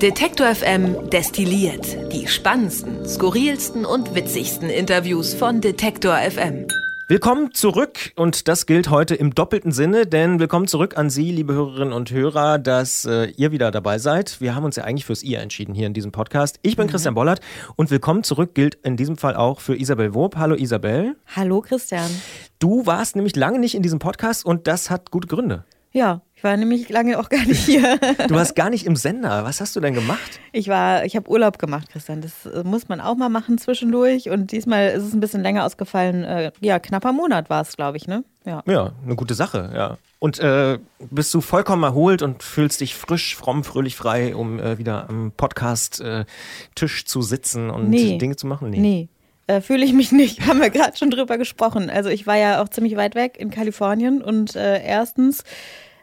Detektor FM destilliert die spannendsten, skurrilsten und witzigsten Interviews von Detektor FM. Willkommen zurück und das gilt heute im doppelten Sinne, denn willkommen zurück an Sie, liebe Hörerinnen und Hörer, dass äh, ihr wieder dabei seid. Wir haben uns ja eigentlich fürs Ihr entschieden hier in diesem Podcast. Ich bin mhm. Christian Bollert und willkommen zurück gilt in diesem Fall auch für Isabel Wob. Hallo Isabel. Hallo Christian. Du warst nämlich lange nicht in diesem Podcast und das hat gute Gründe. Ja, ich war nämlich lange auch gar nicht hier. du warst gar nicht im Sender. Was hast du denn gemacht? Ich war, ich habe Urlaub gemacht, Christian. Das äh, muss man auch mal machen zwischendurch. Und diesmal ist es ein bisschen länger ausgefallen. Äh, ja, knapper Monat war es, glaube ich, ne? Ja. ja, eine gute Sache, ja. Und äh, bist du vollkommen erholt und fühlst dich frisch, fromm, fröhlich frei, um äh, wieder am Podcast-Tisch äh, zu sitzen und nee. Dinge zu machen? Nee. nee. Äh, fühle ich mich nicht. Haben wir gerade schon drüber gesprochen. Also ich war ja auch ziemlich weit weg in Kalifornien und äh, erstens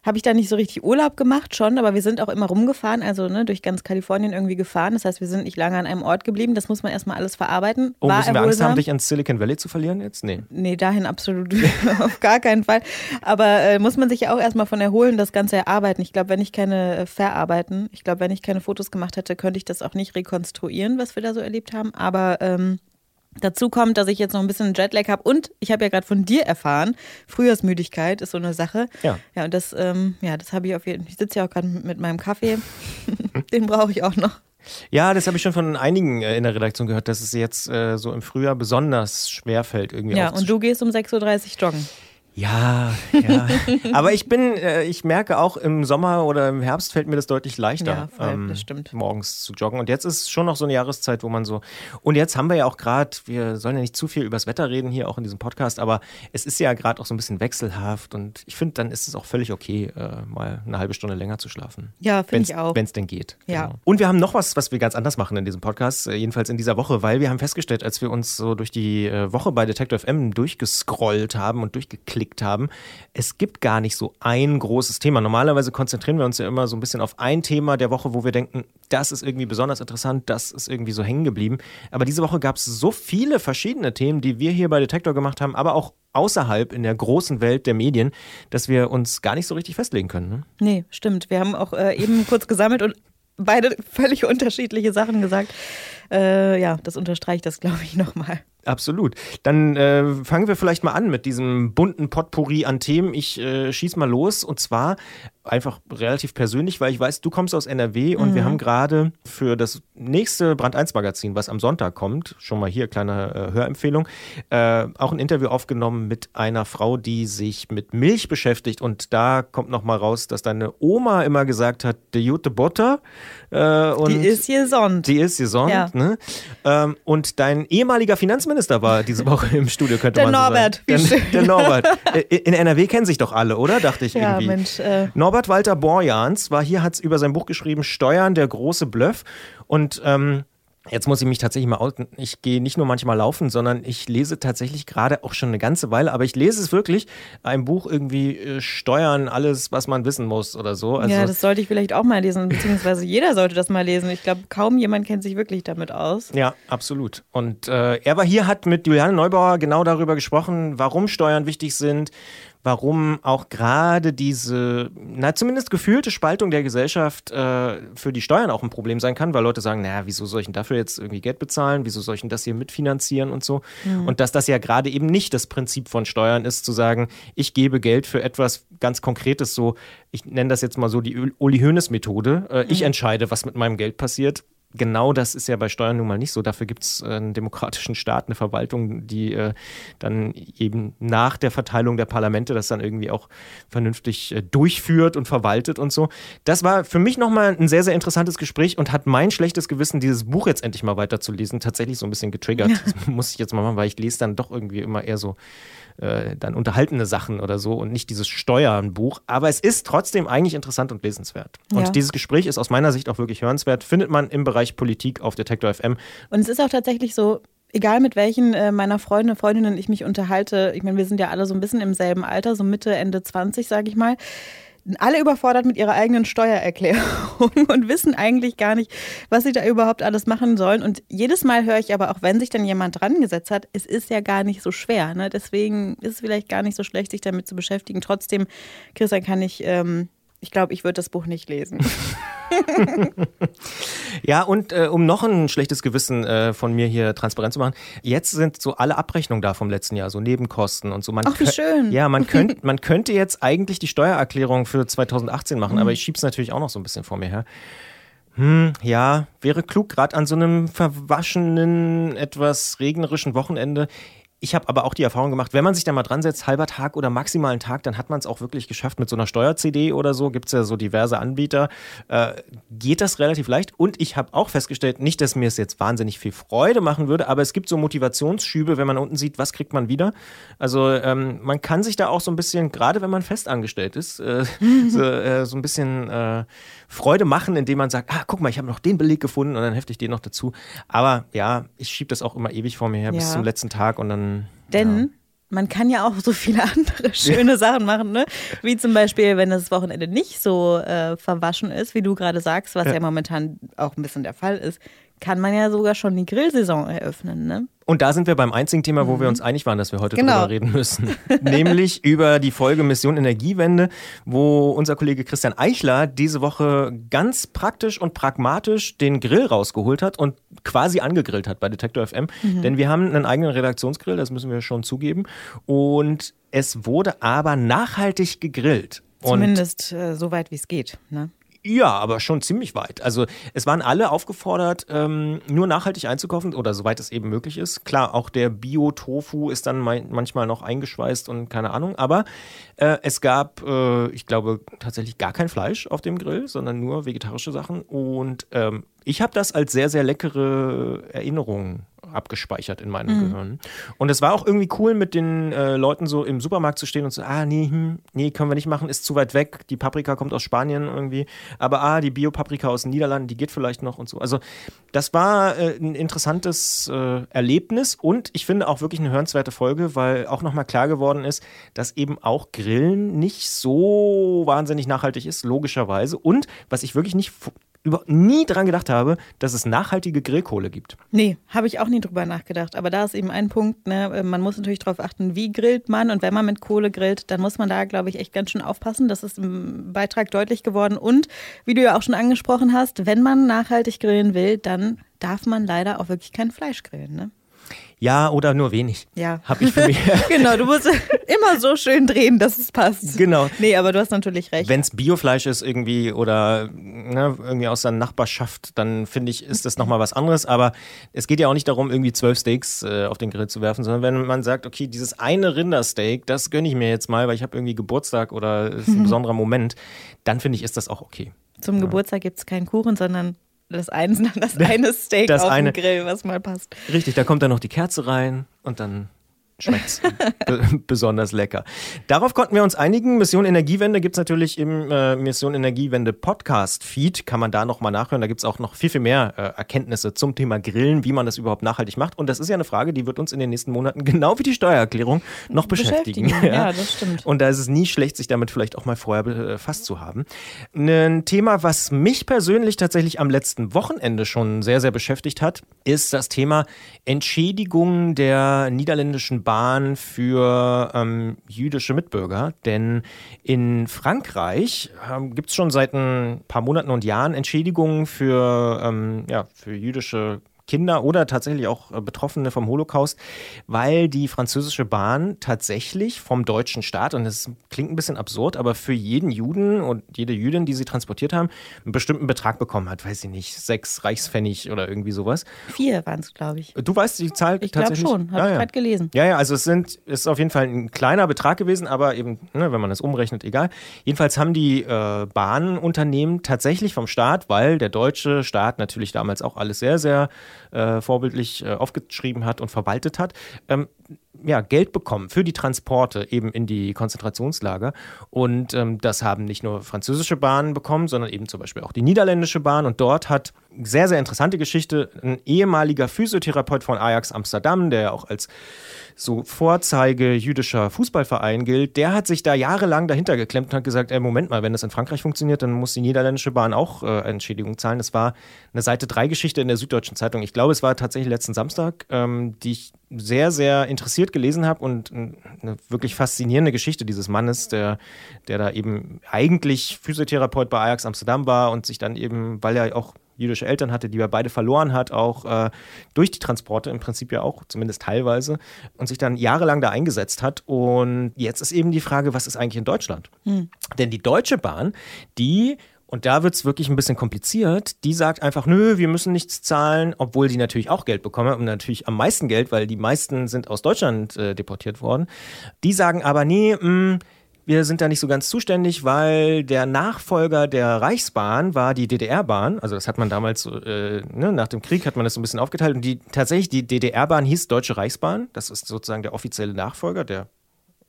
habe ich da nicht so richtig Urlaub gemacht, schon, aber wir sind auch immer rumgefahren, also ne, durch ganz Kalifornien irgendwie gefahren. Das heißt, wir sind nicht lange an einem Ort geblieben. Das muss man erstmal alles verarbeiten. Oh, War müssen wir Angst haben, dich ins Silicon Valley zu verlieren jetzt? Nee. Nee, dahin absolut auf gar keinen Fall. Aber äh, muss man sich ja auch erstmal von erholen, das Ganze erarbeiten. Ich glaube, wenn ich keine äh, verarbeiten, ich glaube, wenn ich keine Fotos gemacht hätte, könnte ich das auch nicht rekonstruieren, was wir da so erlebt haben. Aber ähm, Dazu kommt, dass ich jetzt noch ein bisschen Jetlag habe und ich habe ja gerade von dir erfahren, Frühjahrsmüdigkeit ist so eine Sache. Ja. Ja, und das, ähm, ja, das habe ich auf jeden Fall. Ich sitze ja auch gerade mit meinem Kaffee. Den brauche ich auch noch. Ja, das habe ich schon von einigen äh, in der Redaktion gehört, dass es jetzt äh, so im Frühjahr besonders schwer fällt irgendwie. Ja, und du gehst um 6.30 Uhr joggen. Ja, ja. Aber ich bin, äh, ich merke auch im Sommer oder im Herbst fällt mir das deutlich leichter, ja, ähm, das stimmt. morgens zu joggen. Und jetzt ist schon noch so eine Jahreszeit, wo man so. Und jetzt haben wir ja auch gerade, wir sollen ja nicht zu viel übers Wetter reden hier auch in diesem Podcast, aber es ist ja gerade auch so ein bisschen wechselhaft und ich finde, dann ist es auch völlig okay, äh, mal eine halbe Stunde länger zu schlafen. Ja, finde ich auch. Wenn es denn geht. Ja. Genau. Und wir haben noch was, was wir ganz anders machen in diesem Podcast, äh, jedenfalls in dieser Woche, weil wir haben festgestellt, als wir uns so durch die äh, Woche bei Detective FM durchgescrollt haben und durchgeklickt haben, es gibt gar nicht so ein großes Thema. Normalerweise konzentrieren wir uns ja immer so ein bisschen auf ein Thema der Woche, wo wir denken, das ist irgendwie besonders interessant, das ist irgendwie so hängen geblieben. Aber diese Woche gab es so viele verschiedene Themen, die wir hier bei Detektor gemacht haben, aber auch außerhalb in der großen Welt der Medien, dass wir uns gar nicht so richtig festlegen können. Ne? Nee, stimmt. Wir haben auch äh, eben kurz gesammelt und beide völlig unterschiedliche Sachen gesagt. Äh, ja, das unterstreicht das, glaube ich, nochmal. Absolut. Dann äh, fangen wir vielleicht mal an mit diesem bunten Potpourri an Themen. Ich äh, schieß mal los und zwar einfach relativ persönlich, weil ich weiß, du kommst aus NRW und mhm. wir haben gerade für das nächste Brand 1 Magazin, was am Sonntag kommt, schon mal hier kleine äh, Hörempfehlung, äh, auch ein Interview aufgenommen mit einer Frau, die sich mit Milch beschäftigt und da kommt noch mal raus, dass deine Oma immer gesagt hat, de Jute Butter. Äh, die ist gesund. Die ist gesund. Ja. Ne? Ähm, und dein ehemaliger Finanzminister war diese Woche im Studio, könnte der man Norbert, so sagen. Der, der Norbert. In NRW kennen sich doch alle, oder? Dachte ich ja, irgendwie. Mensch, äh Norbert Walter Borjans war hier, hat es über sein Buch geschrieben, Steuern, der große Bluff. Und ähm, Jetzt muss ich mich tatsächlich mal outen. Ich gehe nicht nur manchmal laufen, sondern ich lese tatsächlich gerade auch schon eine ganze Weile, aber ich lese es wirklich, ein Buch irgendwie äh, Steuern, alles, was man wissen muss oder so. Also ja, das sollte ich vielleicht auch mal lesen, beziehungsweise jeder sollte das mal lesen. Ich glaube, kaum jemand kennt sich wirklich damit aus. Ja, absolut. Und äh, er war hier, hat mit Juliane Neubauer genau darüber gesprochen, warum Steuern wichtig sind, warum auch gerade diese, na zumindest gefühlte Spaltung der Gesellschaft äh, für die Steuern auch ein Problem sein kann, weil Leute sagen, naja, wieso soll ich denn dafür jetzt irgendwie Geld bezahlen? Wieso soll ich denn das hier mitfinanzieren und so? Mhm. Und dass das ja gerade eben nicht das Prinzip von Steuern ist, zu sagen, ich gebe Geld für etwas ganz Konkretes, so, ich nenne das jetzt mal so die Uli Hoeneß-Methode. Äh, mhm. Ich entscheide, was mit meinem Geld passiert genau das ist ja bei Steuern nun mal nicht so. Dafür gibt es äh, einen demokratischen Staat, eine Verwaltung, die äh, dann eben nach der Verteilung der Parlamente das dann irgendwie auch vernünftig äh, durchführt und verwaltet und so. Das war für mich nochmal ein sehr, sehr interessantes Gespräch und hat mein schlechtes Gewissen, dieses Buch jetzt endlich mal weiterzulesen, tatsächlich so ein bisschen getriggert. Ja. Das muss ich jetzt mal machen, weil ich lese dann doch irgendwie immer eher so äh, dann unterhaltene Sachen oder so und nicht dieses Steuernbuch. Aber es ist trotzdem eigentlich interessant und lesenswert. Ja. Und dieses Gespräch ist aus meiner Sicht auch wirklich hörenswert. Findet man im Bereich Politik auf Detektor FM. Und es ist auch tatsächlich so, egal mit welchen äh, meiner Freunde, Freundinnen ich mich unterhalte, ich meine, wir sind ja alle so ein bisschen im selben Alter, so Mitte, Ende 20, sage ich mal alle überfordert mit ihrer eigenen Steuererklärung und wissen eigentlich gar nicht, was sie da überhaupt alles machen sollen. Und jedes Mal höre ich aber, auch wenn sich dann jemand dran gesetzt hat, es ist ja gar nicht so schwer. Ne? Deswegen ist es vielleicht gar nicht so schlecht, sich damit zu beschäftigen. Trotzdem, Christian, kann ich, ähm, ich glaube, ich würde das Buch nicht lesen. ja, und äh, um noch ein schlechtes Gewissen äh, von mir hier transparent zu machen, jetzt sind so alle Abrechnungen da vom letzten Jahr, so Nebenkosten und so. Man Ach, wie schön. Ja, man, könnt, man könnte jetzt eigentlich die Steuererklärung für 2018 machen, mhm. aber ich schiebe es natürlich auch noch so ein bisschen vor mir her. Hm, ja, wäre klug, gerade an so einem verwaschenen, etwas regnerischen Wochenende ich habe aber auch die Erfahrung gemacht, wenn man sich da mal dran setzt, halber Tag oder maximal einen Tag, dann hat man es auch wirklich geschafft mit so einer Steuer-CD oder so. Gibt es ja so diverse Anbieter. Äh, geht das relativ leicht. Und ich habe auch festgestellt, nicht, dass mir es jetzt wahnsinnig viel Freude machen würde, aber es gibt so Motivationsschübe, wenn man unten sieht, was kriegt man wieder. Also ähm, man kann sich da auch so ein bisschen, gerade wenn man festangestellt ist, äh, so, äh, so, ein bisschen äh, Freude machen, indem man sagt, ah, guck mal, ich habe noch den Beleg gefunden und dann hefte ich den noch dazu. Aber ja, ich schiebe das auch immer ewig vor mir her ja. bis zum letzten Tag und dann denn ja. man kann ja auch so viele andere schöne ja. Sachen machen, ne? Wie zum Beispiel, wenn das Wochenende nicht so äh, verwaschen ist, wie du gerade sagst, was ja. ja momentan auch ein bisschen der Fall ist, kann man ja sogar schon die Grillsaison eröffnen, ne? Und da sind wir beim einzigen Thema, wo mhm. wir uns einig waren, dass wir heute genau. drüber reden müssen. Nämlich über die Folge Mission Energiewende, wo unser Kollege Christian Eichler diese Woche ganz praktisch und pragmatisch den Grill rausgeholt hat und quasi angegrillt hat bei Detektor FM. Mhm. Denn wir haben einen eigenen Redaktionsgrill, das müssen wir schon zugeben. Und es wurde aber nachhaltig gegrillt. Zumindest äh, so weit, wie es geht. Ne? Ja, aber schon ziemlich weit. Also es waren alle aufgefordert, ähm, nur nachhaltig einzukaufen oder soweit es eben möglich ist. Klar, auch der Bio-Tofu ist dann manchmal noch eingeschweißt und keine Ahnung. Aber äh, es gab, äh, ich glaube, tatsächlich gar kein Fleisch auf dem Grill, sondern nur vegetarische Sachen. Und ähm, ich habe das als sehr, sehr leckere Erinnerung abgespeichert in meinem mhm. Gehirn. Und es war auch irgendwie cool, mit den äh, Leuten so im Supermarkt zu stehen und so, ah, nee, hm, nee, können wir nicht machen, ist zu weit weg. Die Paprika kommt aus Spanien irgendwie. Aber ah, die Bio-Paprika aus den Niederlanden, die geht vielleicht noch und so. Also, das war äh, ein interessantes äh, Erlebnis und ich finde auch wirklich eine hörenswerte Folge, weil auch nochmal klar geworden ist, dass eben auch Grillen nicht so wahnsinnig nachhaltig ist, logischerweise. Und was ich wirklich nicht über, nie dran gedacht habe, dass es nachhaltige Grillkohle gibt. Nee, habe ich auch nie drüber nachgedacht. Aber da ist eben ein Punkt, ne? Äh, man muss natürlich darauf achten, wie grillt man. Und wenn man mit Kohle grillt, dann muss man da, glaube ich, echt ganz schön aufpassen. Das ist im Beitrag deutlich geworden. Und wie du ja auch schon angesprochen hast, wenn man nachhaltig grillen will, dann darf man leider auch wirklich kein Fleisch grillen. Ne? Ja, oder nur wenig. Ja. Hab ich für mich. genau, du musst immer so schön drehen, dass es passt. Genau. Nee, aber du hast natürlich recht. Wenn es Biofleisch ist irgendwie oder ne, irgendwie aus der Nachbarschaft, dann finde ich, ist das nochmal was anderes. Aber es geht ja auch nicht darum, irgendwie zwölf Steaks äh, auf den Grill zu werfen, sondern wenn man sagt, okay, dieses eine Rindersteak, das gönne ich mir jetzt mal, weil ich habe irgendwie Geburtstag oder es ist ein besonderer Moment, dann finde ich, ist das auch okay. Zum ja. Geburtstag gibt es keinen Kuchen, sondern das, ein, das eine Steak das auf eine, dem Grill, was mal passt. Richtig, da kommt dann noch die Kerze rein und dann schmeckt besonders lecker. Darauf konnten wir uns einigen. Mission Energiewende gibt es natürlich im äh, Mission Energiewende Podcast-Feed. Kann man da nochmal nachhören. Da gibt es auch noch viel, viel mehr äh, Erkenntnisse zum Thema Grillen, wie man das überhaupt nachhaltig macht. Und das ist ja eine Frage, die wird uns in den nächsten Monaten, genau wie die Steuererklärung, noch beschäftigen. beschäftigen. Ja. ja, das stimmt. Und da ist es nie schlecht, sich damit vielleicht auch mal vorher befasst zu haben. Ein Thema, was mich persönlich tatsächlich am letzten Wochenende schon sehr, sehr beschäftigt hat, ist das Thema Entschädigung der niederländischen Bahn für ähm, jüdische Mitbürger. Denn in Frankreich ähm, gibt es schon seit ein paar Monaten und Jahren Entschädigungen für, ähm, ja, für jüdische Kinder oder tatsächlich auch äh, Betroffene vom Holocaust, weil die französische Bahn tatsächlich vom deutschen Staat, und das klingt ein bisschen absurd, aber für jeden Juden und jede Jüdin, die sie transportiert haben, einen bestimmten Betrag bekommen hat. Weiß ich nicht, sechs Reichspfennig oder irgendwie sowas. Vier waren es, glaube ich. Du weißt die Zahl ich tatsächlich? Ich glaube schon, habe ja, ich gerade gelesen. Ja, ja, also es sind, ist auf jeden Fall ein kleiner Betrag gewesen, aber eben, ne, wenn man das umrechnet, egal. Jedenfalls haben die äh, Bahnunternehmen tatsächlich vom Staat, weil der deutsche Staat natürlich damals auch alles sehr, sehr äh, vorbildlich äh, aufgeschrieben hat und verwaltet hat, ähm, ja, Geld bekommen für die Transporte eben in die Konzentrationslager. Und ähm, das haben nicht nur französische Bahnen bekommen, sondern eben zum Beispiel auch die niederländische Bahn. Und dort hat sehr, sehr interessante Geschichte ein ehemaliger Physiotherapeut von Ajax Amsterdam, der ja auch als so Vorzeige jüdischer Fußballverein gilt, der hat sich da jahrelang dahinter geklemmt und hat gesagt, ey, Moment mal, wenn das in Frankreich funktioniert, dann muss die niederländische Bahn auch äh, Entschädigung zahlen. Das war eine Seite 3 Geschichte in der Süddeutschen Zeitung. Ich glaube, es war tatsächlich letzten Samstag, ähm, die ich sehr, sehr interessiert recherchiert, gelesen habe und eine wirklich faszinierende Geschichte dieses Mannes, der, der da eben eigentlich Physiotherapeut bei Ajax Amsterdam war und sich dann eben, weil er auch jüdische Eltern hatte, die er beide verloren hat, auch äh, durch die Transporte im Prinzip ja auch, zumindest teilweise, und sich dann jahrelang da eingesetzt hat. Und jetzt ist eben die Frage, was ist eigentlich in Deutschland? Hm. Denn die Deutsche Bahn, die und da wird es wirklich ein bisschen kompliziert. Die sagt einfach, nö, wir müssen nichts zahlen, obwohl die natürlich auch Geld bekommen und natürlich am meisten Geld, weil die meisten sind aus Deutschland äh, deportiert worden. Die sagen aber, nee, mh, mm, wir sind da nicht so ganz zuständig, weil der Nachfolger der Reichsbahn war die DDR-Bahn. Also das hat man damals, äh, ne, nach dem Krieg hat man das so ein bisschen aufgeteilt. Und die tatsächlich, die DDR-Bahn hieß Deutsche Reichsbahn. Das ist sozusagen der offizielle Nachfolger der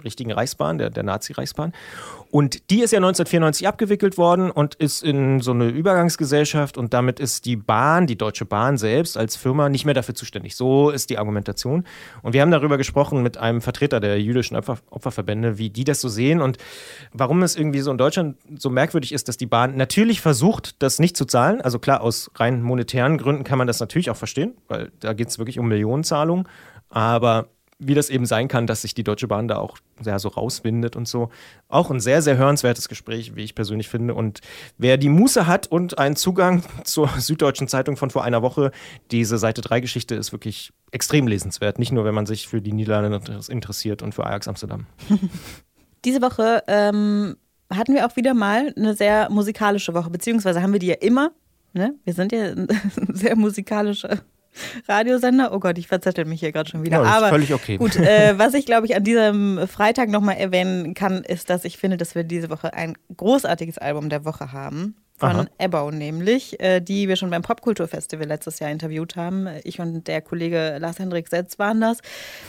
richtigen Reichsbahn, der, der Nazi-Reichsbahn. Und die ist ja 1994 abgewickelt worden und ist in so eine Übergangsgesellschaft und damit ist die Bahn, die Deutsche Bahn selbst als Firma nicht mehr dafür zuständig. So ist die Argumentation. Und wir haben darüber gesprochen mit einem Vertreter der jüdischen Opfer Opferverbände, wie die das so sehen und warum es irgendwie so in Deutschland so merkwürdig ist, dass die Bahn natürlich versucht, das nicht zu zahlen. Also klar, aus rein monetären Gründen kann man das natürlich auch verstehen, weil da geht es wirklich um Millionenzahlungen. Aber wie das eben sein kann, dass sich die Deutsche Bahn da auch sehr so rauswindet und so. Auch ein sehr, sehr hörenswertes Gespräch, wie ich persönlich finde. Und wer die Muße hat und einen Zugang zur Süddeutschen Zeitung von vor einer Woche, diese Seite 3 Geschichte ist wirklich extrem lesenswert. Nicht nur, wenn man sich für die Niederlande interessiert und für Ajax Amsterdam. Diese Woche ähm, hatten wir auch wieder mal eine sehr musikalische Woche, beziehungsweise haben wir die ja immer. Ne? Wir sind ja sehr musikalische Radiosender. Oh Gott, ich verzettel mich hier gerade schon wieder. Ja, Aber völlig okay. Gut, äh, was ich glaube ich an diesem Freitag nochmal erwähnen kann, ist, dass ich finde, dass wir diese Woche ein großartiges Album der Woche haben. Von Ebbo nämlich, äh, die wir schon beim Popkulturfestival letztes Jahr interviewt haben. Ich und der Kollege Lars-Hendrik Setz waren das.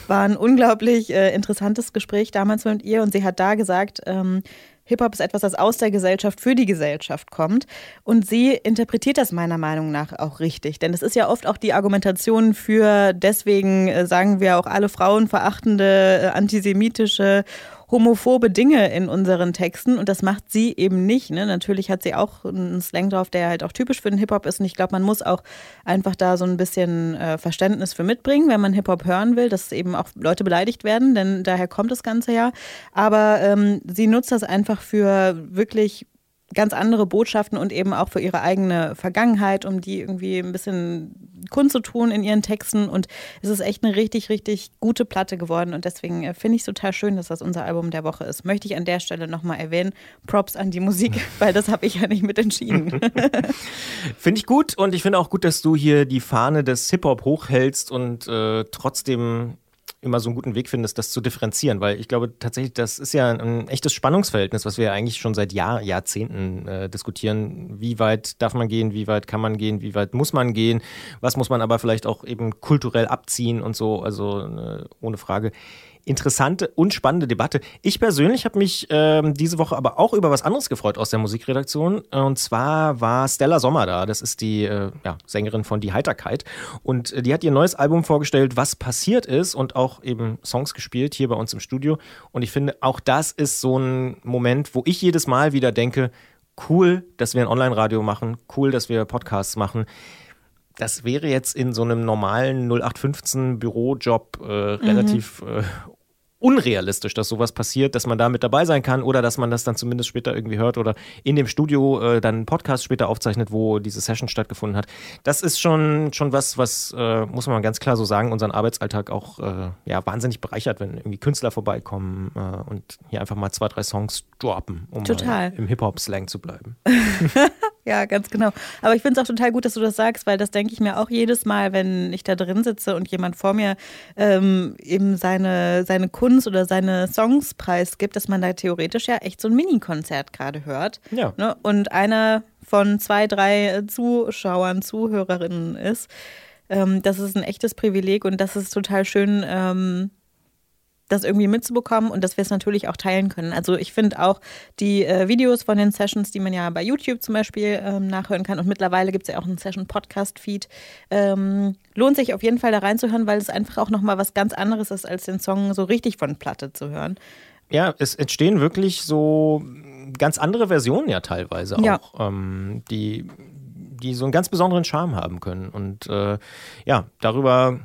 War ein unglaublich äh, interessantes Gespräch damals mit ihr und sie hat da gesagt, ähm, Hip-Hop ist etwas, das aus der Gesellschaft für die Gesellschaft kommt. Und sie interpretiert das meiner Meinung nach auch richtig. Denn es ist ja oft auch die Argumentation für, deswegen äh, sagen wir auch alle frauenverachtende, äh, antisemitische homophobe Dinge in unseren Texten und das macht sie eben nicht. Ne? Natürlich hat sie auch einen Slang drauf, der halt auch typisch für den Hip-Hop ist und ich glaube, man muss auch einfach da so ein bisschen äh, Verständnis für mitbringen, wenn man Hip-Hop hören will, dass eben auch Leute beleidigt werden, denn daher kommt das Ganze ja. Aber ähm, sie nutzt das einfach für wirklich ganz andere Botschaften und eben auch für ihre eigene Vergangenheit, um die irgendwie ein bisschen kundzutun in ihren Texten. Und es ist echt eine richtig, richtig gute Platte geworden. Und deswegen äh, finde ich es total schön, dass das unser Album der Woche ist. Möchte ich an der Stelle nochmal erwähnen. Props an die Musik, weil das habe ich ja nicht mit entschieden. finde ich gut und ich finde auch gut, dass du hier die Fahne des Hip-Hop hochhältst und äh, trotzdem immer so einen guten Weg findest, das zu differenzieren, weil ich glaube tatsächlich, das ist ja ein echtes Spannungsverhältnis, was wir eigentlich schon seit Jahr, Jahrzehnten äh, diskutieren. Wie weit darf man gehen, wie weit kann man gehen, wie weit muss man gehen, was muss man aber vielleicht auch eben kulturell abziehen und so, also äh, ohne Frage interessante und spannende Debatte. Ich persönlich habe mich ähm, diese Woche aber auch über was anderes gefreut aus der Musikredaktion. Und zwar war Stella Sommer da. Das ist die äh, ja, Sängerin von Die Heiterkeit. Und äh, die hat ihr neues Album vorgestellt, was passiert ist und auch eben Songs gespielt hier bei uns im Studio. Und ich finde, auch das ist so ein Moment, wo ich jedes Mal wieder denke, cool, dass wir ein Online-Radio machen, cool, dass wir Podcasts machen das wäre jetzt in so einem normalen 0815 Bürojob äh, mhm. relativ äh, unrealistisch, dass sowas passiert, dass man da mit dabei sein kann oder dass man das dann zumindest später irgendwie hört oder in dem Studio äh, dann einen Podcast später aufzeichnet, wo diese Session stattgefunden hat. Das ist schon, schon was, was, äh, muss man ganz klar so sagen, unseren Arbeitsalltag auch äh, ja, wahnsinnig bereichert, wenn irgendwie Künstler vorbeikommen äh, und hier einfach mal zwei, drei Songs droppen, um im Hip-Hop-Slang zu bleiben. Ja, ganz genau. Aber ich finde es auch total gut, dass du das sagst, weil das denke ich mir auch jedes Mal, wenn ich da drin sitze und jemand vor mir ähm, eben seine, seine Kunst oder seine Songs preisgibt, dass man da theoretisch ja echt so ein Mini-Konzert gerade hört. Ja. Ne? Und einer von zwei, drei Zuschauern, Zuhörerinnen ist. Ähm, das ist ein echtes Privileg und das ist total schön. Ähm, das irgendwie mitzubekommen und dass wir es natürlich auch teilen können. Also ich finde auch die äh, Videos von den Sessions, die man ja bei YouTube zum Beispiel ähm, nachhören kann und mittlerweile gibt es ja auch einen Session-Podcast-Feed, ähm, lohnt sich auf jeden Fall da reinzuhören, weil es einfach auch nochmal was ganz anderes ist, als den Song so richtig von Platte zu hören. Ja, es entstehen wirklich so ganz andere Versionen ja teilweise auch, ja. Ähm, die, die so einen ganz besonderen Charme haben können. Und äh, ja, darüber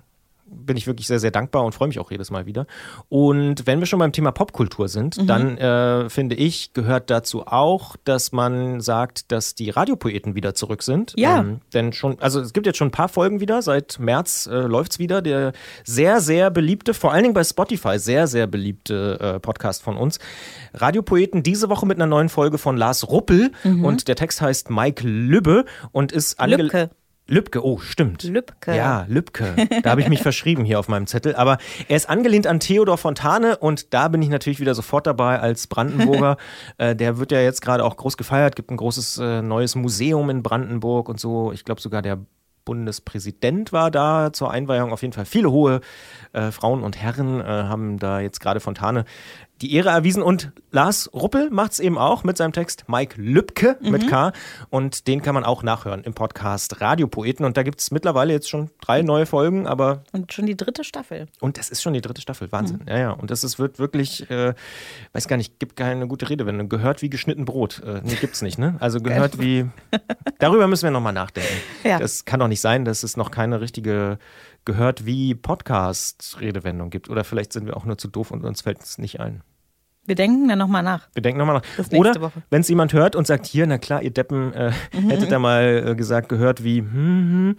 bin ich wirklich sehr, sehr dankbar und freue mich auch jedes Mal wieder. Und wenn wir schon beim Thema Popkultur sind, mhm. dann äh, finde ich, gehört dazu auch, dass man sagt, dass die Radiopoeten wieder zurück sind. Ja. Ähm, denn schon, also es gibt jetzt schon ein paar Folgen wieder, seit März äh, läuft es wieder. Der sehr, sehr beliebte, vor allen Dingen bei Spotify, sehr, sehr beliebte äh, Podcast von uns. Radiopoeten diese Woche mit einer neuen Folge von Lars Ruppel mhm. und der Text heißt Mike Lübbe und ist angelegt. Lübke, oh, stimmt. Lübke. Ja, Lübke. Da habe ich mich verschrieben hier auf meinem Zettel. Aber er ist angelehnt an Theodor Fontane und da bin ich natürlich wieder sofort dabei als Brandenburger. äh, der wird ja jetzt gerade auch groß gefeiert, gibt ein großes äh, neues Museum in Brandenburg und so. Ich glaube sogar der Bundespräsident war da zur Einweihung. Auf jeden Fall viele hohe äh, Frauen und Herren äh, haben da jetzt gerade Fontane die Ehre erwiesen. Und Lars Ruppel macht es eben auch mit seinem Text Mike Lübke mhm. mit K. Und den kann man auch nachhören im Podcast Radiopoeten. Und da gibt es mittlerweile jetzt schon drei neue Folgen, aber. Und schon die dritte Staffel. Und das ist schon die dritte Staffel. Wahnsinn. Mhm. Ja, ja. Und das ist, wird wirklich, äh, weiß gar nicht, gibt keine gute Redewendung. Gehört wie geschnitten Brot. Äh, nee, gibt's nicht, ne? Also gehört wie. Darüber müssen wir nochmal nachdenken. Ja. Das kann doch nicht sein, dass es noch keine richtige gehört wie Podcast-Redewendung gibt. Oder vielleicht sind wir auch nur zu doof und uns fällt es nicht ein. Wir denken dann nochmal nach. Wir denken nochmal nach. Oder wenn es jemand hört und sagt, hier, na klar, ihr Deppen, äh, mhm. hättet da mal äh, gesagt, gehört wie, hm, hm,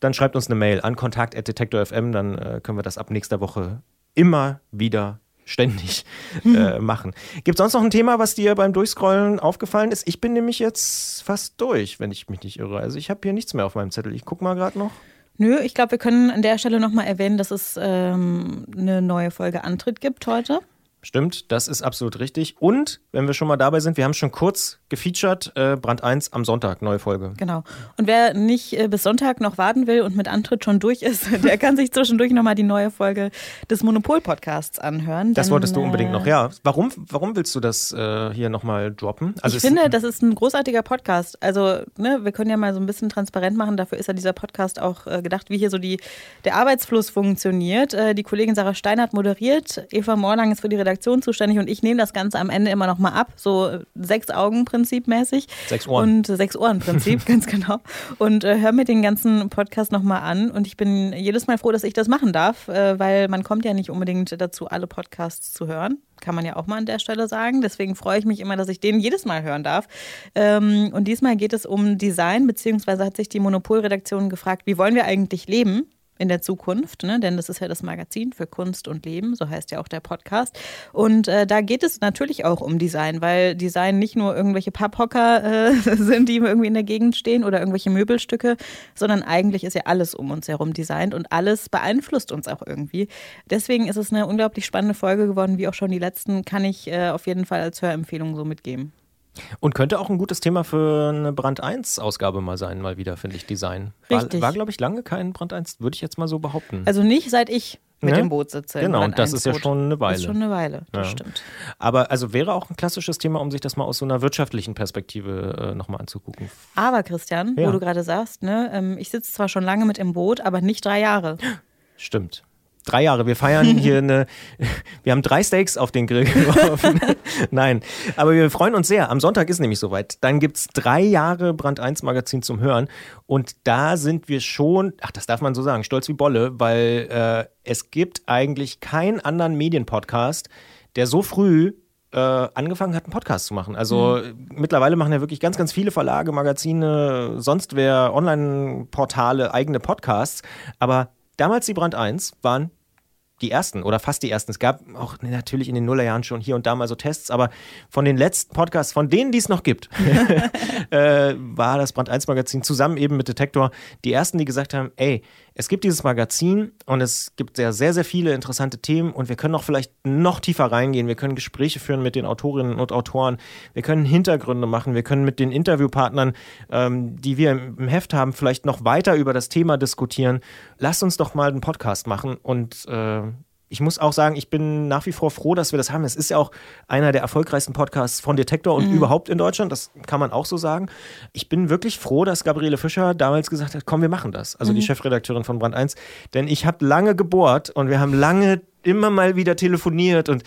dann schreibt uns eine Mail an kontakt.detektor.fm, dann äh, können wir das ab nächster Woche immer wieder ständig mhm. äh, machen. Gibt es sonst noch ein Thema, was dir beim Durchscrollen aufgefallen ist? Ich bin nämlich jetzt fast durch, wenn ich mich nicht irre. Also ich habe hier nichts mehr auf meinem Zettel. Ich gucke mal gerade noch. Nö, ich glaube, wir können an der Stelle nochmal erwähnen, dass es ähm, eine neue Folge Antritt gibt heute. Stimmt, das ist absolut richtig. Und wenn wir schon mal dabei sind, wir haben schon kurz gefeatured, äh, Brand 1 am Sonntag, neue Folge. Genau. Und wer nicht äh, bis Sonntag noch warten will und mit Antritt schon durch ist, der kann sich zwischendurch nochmal die neue Folge des Monopol-Podcasts anhören. Das wolltest du unbedingt äh, noch, ja. Warum, warum willst du das äh, hier nochmal droppen? Also ich finde, das ist ein großartiger Podcast. Also, ne, wir können ja mal so ein bisschen transparent machen. Dafür ist ja dieser Podcast auch äh, gedacht, wie hier so die, der Arbeitsfluss funktioniert. Äh, die Kollegin Sarah Steinert moderiert. Eva Morlang ist für die Redaktion Redaktion zuständig und ich nehme das Ganze am Ende immer noch mal ab, so sechs Augen Prinzip mäßig. Sechs Ohren. Und sechs Ohren Prinzip, ganz genau. Und äh, höre mir den ganzen Podcast noch mal an und ich bin jedes Mal froh, dass ich das machen darf, äh, weil man kommt ja nicht unbedingt dazu, alle Podcasts zu hören kann man ja auch mal an der Stelle sagen. Deswegen freue ich mich immer, dass ich den jedes Mal hören darf. Ähm, und diesmal geht es um Design, beziehungsweise hat sich die Monopolredaktion gefragt, wie wollen wir eigentlich leben? In der Zukunft, ne? denn das ist ja das Magazin für Kunst und Leben, so heißt ja auch der Podcast. Und äh, da geht es natürlich auch um Design, weil Design nicht nur irgendwelche Papphocker äh, sind, die irgendwie in der Gegend stehen oder irgendwelche Möbelstücke, sondern eigentlich ist ja alles um uns herum designt und alles beeinflusst uns auch irgendwie. Deswegen ist es eine unglaublich spannende Folge geworden, wie auch schon die letzten, kann ich äh, auf jeden Fall als Hörempfehlung so mitgeben. Und könnte auch ein gutes Thema für eine Brand 1-Ausgabe mal sein, mal wieder, finde ich, Design. Richtig. War, war glaube ich, lange kein Brand 1, würde ich jetzt mal so behaupten. Also nicht seit ich mit ne? dem Boot sitze. Genau, und das ist ja schon eine Weile. Das ist schon eine Weile, das ja. stimmt. Aber also wäre auch ein klassisches Thema, um sich das mal aus so einer wirtschaftlichen Perspektive äh, nochmal anzugucken. Aber Christian, ja. wo du gerade sagst, ne, ähm, ich sitze zwar schon lange mit im Boot, aber nicht drei Jahre. Stimmt drei Jahre. Wir feiern hier eine, wir haben drei Steaks auf den Grill geworfen. Nein, aber wir freuen uns sehr. Am Sonntag ist nämlich soweit. Dann gibt es drei Jahre Brand 1 Magazin zum Hören. Und da sind wir schon, ach, das darf man so sagen, stolz wie Bolle, weil äh, es gibt eigentlich keinen anderen Medienpodcast, der so früh äh, angefangen hat, einen Podcast zu machen. Also mhm. mittlerweile machen ja wirklich ganz, ganz viele Verlage, Magazine, sonst wer, Online-Portale, eigene Podcasts. Aber damals die Brand 1 waren die ersten oder fast die ersten. Es gab auch natürlich in den Nullerjahren schon hier und da mal so Tests, aber von den letzten Podcasts, von denen, die es noch gibt, äh, war das Brand 1 Magazin zusammen eben mit Detektor die ersten, die gesagt haben, ey, es gibt dieses Magazin und es gibt sehr, sehr, sehr viele interessante Themen und wir können auch vielleicht noch tiefer reingehen. Wir können Gespräche führen mit den Autorinnen und Autoren. Wir können Hintergründe machen. Wir können mit den Interviewpartnern, ähm, die wir im Heft haben, vielleicht noch weiter über das Thema diskutieren. Lasst uns doch mal einen Podcast machen und äh, ich muss auch sagen, ich bin nach wie vor froh, dass wir das haben. Es ist ja auch einer der erfolgreichsten Podcasts von Detektor und mhm. überhaupt in Deutschland. Das kann man auch so sagen. Ich bin wirklich froh, dass Gabriele Fischer damals gesagt hat, komm, wir machen das. Also mhm. die Chefredakteurin von Brand 1. Denn ich habe lange gebohrt und wir haben lange immer mal wieder telefoniert und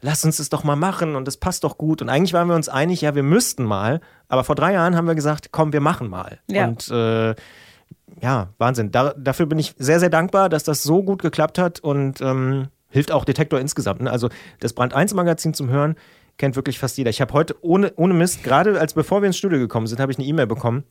lass uns das doch mal machen und das passt doch gut. Und eigentlich waren wir uns einig, ja, wir müssten mal. Aber vor drei Jahren haben wir gesagt, komm, wir machen mal. Ja. Und äh, ja, Wahnsinn. Da, dafür bin ich sehr, sehr dankbar, dass das so gut geklappt hat und ähm, hilft auch Detektor insgesamt. Ne? Also das Brand 1 Magazin zum Hören kennt wirklich fast jeder. Ich habe heute ohne, ohne Mist, gerade als bevor wir ins Studio gekommen sind, habe ich eine E-Mail bekommen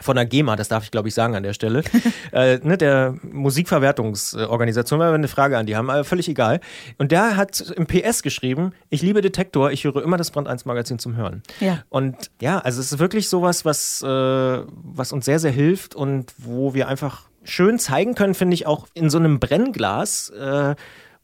von der GEMA, das darf ich glaube ich sagen an der Stelle, äh, ne, der Musikverwertungsorganisation, weil wir eine Frage an die haben, aber völlig egal. Und der hat im PS geschrieben, ich liebe Detektor, ich höre immer das Brand 1 Magazin zum Hören. Ja. Und ja, also es ist wirklich sowas, was, äh, was uns sehr, sehr hilft und wo wir einfach schön zeigen können, finde ich, auch in so einem Brennglas, äh,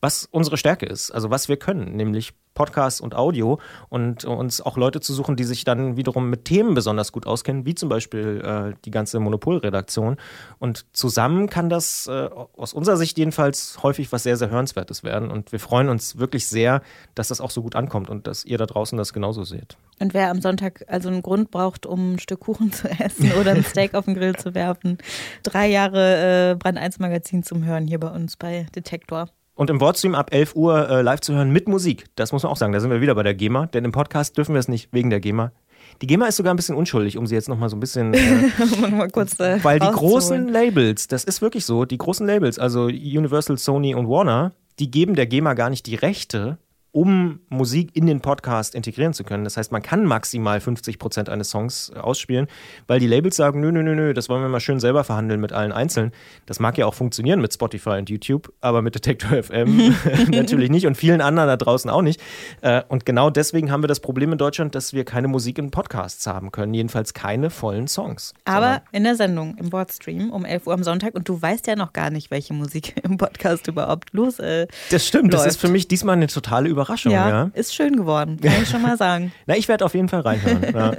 was unsere Stärke ist, also was wir können, nämlich Podcast und Audio und uns auch Leute zu suchen, die sich dann wiederum mit Themen besonders gut auskennen, wie zum Beispiel äh, die ganze Monopolredaktion. Und zusammen kann das äh, aus unserer Sicht jedenfalls häufig was sehr, sehr Hörenswertes werden. Und wir freuen uns wirklich sehr, dass das auch so gut ankommt und dass ihr da draußen das genauso seht. Und wer am Sonntag also einen Grund braucht, um ein Stück Kuchen zu essen oder ein Steak auf den Grill zu werfen, drei Jahre äh, Brand 1 Magazin zum Hören hier bei uns bei Detektor. Und im Wordstream ab 11 Uhr äh, live zu hören mit Musik. Das muss man auch sagen. Da sind wir wieder bei der GEMA. Denn im Podcast dürfen wir es nicht wegen der GEMA. Die GEMA ist sogar ein bisschen unschuldig, um sie jetzt nochmal so ein bisschen. Äh, mal kurz, äh, weil die großen Labels, das ist wirklich so, die großen Labels, also Universal, Sony und Warner, die geben der GEMA gar nicht die Rechte, um Musik in den Podcast integrieren zu können. Das heißt, man kann maximal 50 Prozent eines Songs äh, ausspielen, weil die Labels sagen, nö, nö, nö, nö, das wollen wir mal schön selber verhandeln mit allen Einzelnen. Das mag ja auch funktionieren mit Spotify und YouTube, aber mit Detector FM natürlich nicht und vielen anderen da draußen auch nicht. Äh, und genau deswegen haben wir das Problem in Deutschland, dass wir keine Musik in Podcasts haben können, jedenfalls keine vollen Songs. Aber in der Sendung, im Wordstream um 11 Uhr am Sonntag und du weißt ja noch gar nicht, welche Musik im Podcast überhaupt los äh, Das stimmt, läuft. das ist für mich diesmal eine totale Überraschung. Ja, ja, ist schön geworden, kann ich schon mal sagen. Na, ich werde auf jeden Fall reinhören. ja.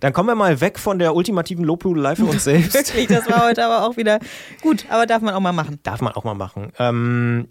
Dann kommen wir mal weg von der ultimativen Lobhudelei für uns selbst. Wirklich, das war heute aber auch wieder gut, aber darf man auch mal machen. Darf man auch mal machen. Ähm,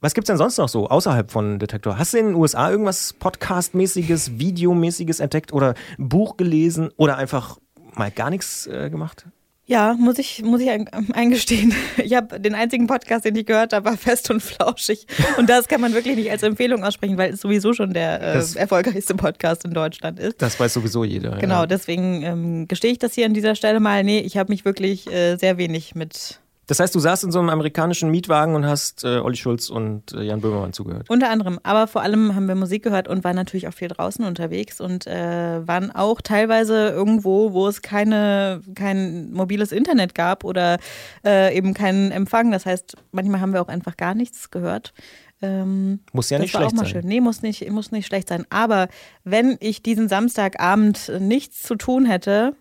was gibt es denn sonst noch so außerhalb von Detektor? Hast du in den USA irgendwas Podcast-mäßiges, Videomäßiges entdeckt oder ein Buch gelesen oder einfach mal gar nichts äh, gemacht? Ja, muss ich, muss ich eingestehen. Ich habe den einzigen Podcast, den ich gehört habe, war fest und flauschig. Und das kann man wirklich nicht als Empfehlung aussprechen, weil es sowieso schon der äh, erfolgreichste Podcast in Deutschland ist. Das weiß sowieso jeder. Genau, ja. deswegen ähm, gestehe ich das hier an dieser Stelle mal. Nee, ich habe mich wirklich äh, sehr wenig mit das heißt, du saßt in so einem amerikanischen Mietwagen und hast äh, Olli Schulz und äh, Jan Böhmermann zugehört. Unter anderem, aber vor allem haben wir Musik gehört und waren natürlich auch viel draußen unterwegs und äh, waren auch teilweise irgendwo, wo es keine, kein mobiles Internet gab oder äh, eben keinen Empfang. Das heißt, manchmal haben wir auch einfach gar nichts gehört. Ähm, muss ja nicht schlecht sein. Schön. Nee, muss nicht, muss nicht schlecht sein. Aber wenn ich diesen Samstagabend nichts zu tun hätte,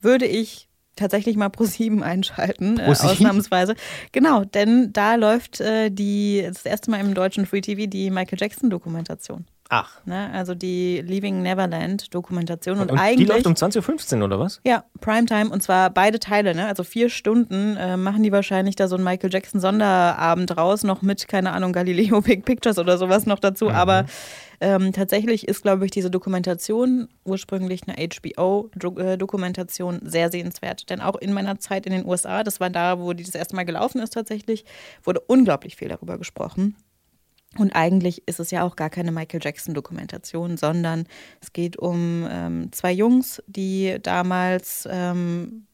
würde ich tatsächlich mal Pro7 einschalten, äh, ausnahmsweise. Genau, denn da läuft äh, die das erste Mal im deutschen Free TV die Michael Jackson Dokumentation. Ach. Ne, also die Leaving Neverland Dokumentation. Und, und eigentlich. Die läuft um 20.15 Uhr oder was? Ja, Primetime und zwar beide Teile, ne? Also vier Stunden äh, machen die wahrscheinlich da so einen Michael Jackson Sonderabend raus, noch mit, keine Ahnung, Galileo Big Pictures oder sowas noch dazu. Mhm. Aber ähm, tatsächlich ist, glaube ich, diese Dokumentation, ursprünglich eine HBO-Dokumentation, sehr sehenswert. Denn auch in meiner Zeit in den USA, das war da, wo die das erste Mal gelaufen ist tatsächlich, wurde unglaublich viel darüber gesprochen. Und eigentlich ist es ja auch gar keine Michael Jackson-Dokumentation, sondern es geht um ähm, zwei Jungs, die damals ähm,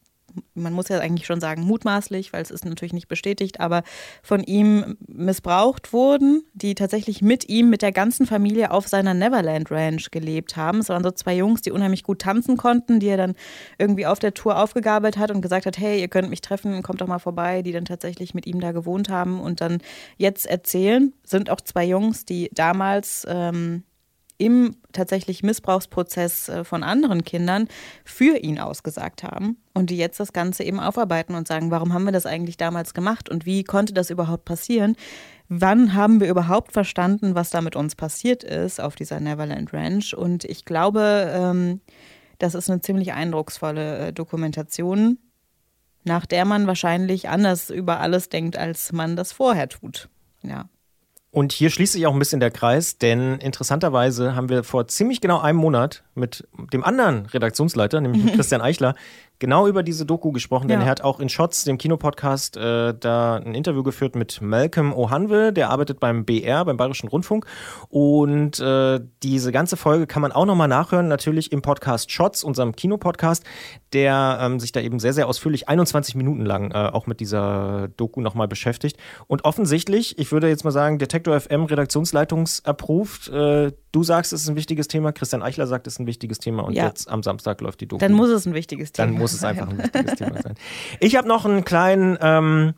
man muss ja eigentlich schon sagen, mutmaßlich, weil es ist natürlich nicht bestätigt, aber von ihm missbraucht wurden, die tatsächlich mit ihm, mit der ganzen Familie auf seiner Neverland Ranch gelebt haben. Es waren so zwei Jungs, die unheimlich gut tanzen konnten, die er dann irgendwie auf der Tour aufgegabelt hat und gesagt hat, hey, ihr könnt mich treffen, kommt doch mal vorbei, die dann tatsächlich mit ihm da gewohnt haben und dann jetzt erzählen, sind auch zwei Jungs, die damals ähm, im tatsächlich Missbrauchsprozess äh, von anderen Kindern für ihn ausgesagt haben und die jetzt das Ganze eben aufarbeiten und sagen, warum haben wir das eigentlich damals gemacht und wie konnte das überhaupt passieren? Wann haben wir überhaupt verstanden, was da mit uns passiert ist auf dieser Neverland Ranch? Und ich glaube, ähm, das ist eine ziemlich eindrucksvolle äh, Dokumentation, nach der man wahrscheinlich anders über alles denkt, als man das vorher tut. Ja. Und hier schließt sich auch ein bisschen der Kreis, denn interessanterweise haben wir vor ziemlich genau einem Monat mit dem anderen Redaktionsleiter, nämlich mit Christian Eichler, genau über diese Doku gesprochen, denn Ja. er hat auch in Shots, dem Kinopodcast, äh, da ein Interview geführt mit Malcolm Ohanwe, der arbeitet beim BR, beim Bayerischen Rundfunk. Und äh, diese ganze Folge kann man auch nochmal nachhören, natürlich im Podcast Shots, unserem Kinopodcast, der ähm, sich da eben sehr, sehr ausführlich 21 Minuten lang äh, auch mit dieser Doku nochmal beschäftigt. Und offensichtlich, ich würde jetzt mal sagen, Detektor FM Redaktionsleitungsapproved. Äh, du sagst, es ist ein wichtiges Thema, Christian Eichler sagt, es ist ein wichtiges Thema und Ja. jetzt am Samstag läuft die Doku. Dann muss es ein wichtiges Thema Dann muss es sein. einfach ein wichtiges Thema sein. Ich habe noch einen kleinen, ähm,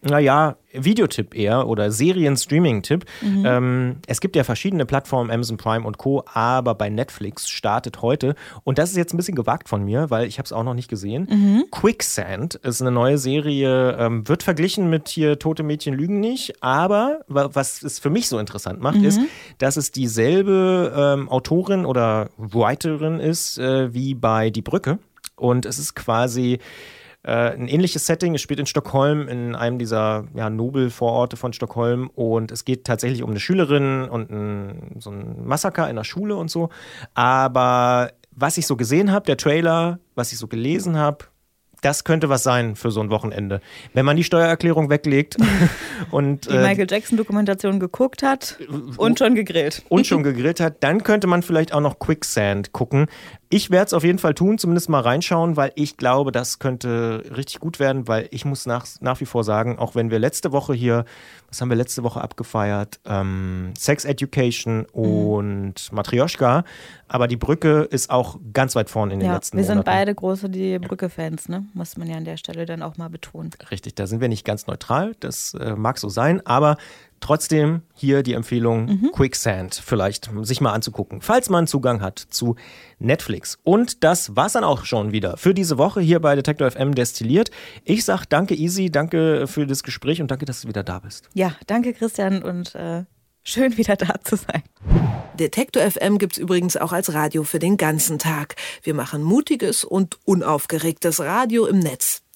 naja, Videotipp eher oder Serien-Streaming-Tipp. Ähm, es gibt ja verschiedene Plattformen, Amazon Prime und Co., aber bei Netflix startet heute, und das ist jetzt ein bisschen gewagt von mir, weil ich habe es auch noch nicht gesehen, Quicksand ist eine neue Serie, ähm, wird verglichen mit hier Tote Mädchen lügen nicht, aber wa- was es für mich so interessant macht, ist, dass es dieselbe ähm, Autorin oder Writerin ist äh, wie bei Die Brücke. Und es ist quasi äh, ein ähnliches Setting. Es spielt in Stockholm, in einem dieser ja, Nobelvororte von Stockholm. Und es geht tatsächlich um eine Schülerin und ein, so ein Massaker in der Schule und so. Aber was ich so gesehen habe, der Trailer, was ich so gelesen habe, das könnte was sein für so ein Wochenende. Wenn man die Steuererklärung weglegt und, Die äh, Michael Jackson-Dokumentation geguckt hat und schon gegrillt. und schon gegrillt hat, dann könnte man vielleicht auch noch Quicksand gucken. Ich werde es auf jeden Fall tun, zumindest mal reinschauen, weil ich glaube, das könnte richtig gut werden, weil ich muss nach, nach wie vor sagen, auch wenn wir letzte Woche hier, was haben wir letzte Woche abgefeiert? Ähm, Sex Education und Matryoshka, aber die Brücke ist auch ganz weit vorne in den Ja, letzten wir sind Monaten. beide große Die Brücke-Fans, ne? Muss man ja an der Stelle dann auch mal betonen. Richtig, da sind wir nicht ganz neutral, das äh, mag so sein, aber trotzdem hier die Empfehlung Quicksand vielleicht sich mal anzugucken, falls man Zugang hat zu Netflix. Und das war's dann auch schon wieder für diese Woche hier bei Detektor FM destilliert. Ich sag danke Easy, danke für das Gespräch und danke, dass du wieder da bist. Ja, danke Christian und äh, schön wieder da zu sein. Detektor FM gibt's übrigens auch als Radio für den ganzen Tag. Wir machen mutiges und unaufgeregtes Radio im Netz.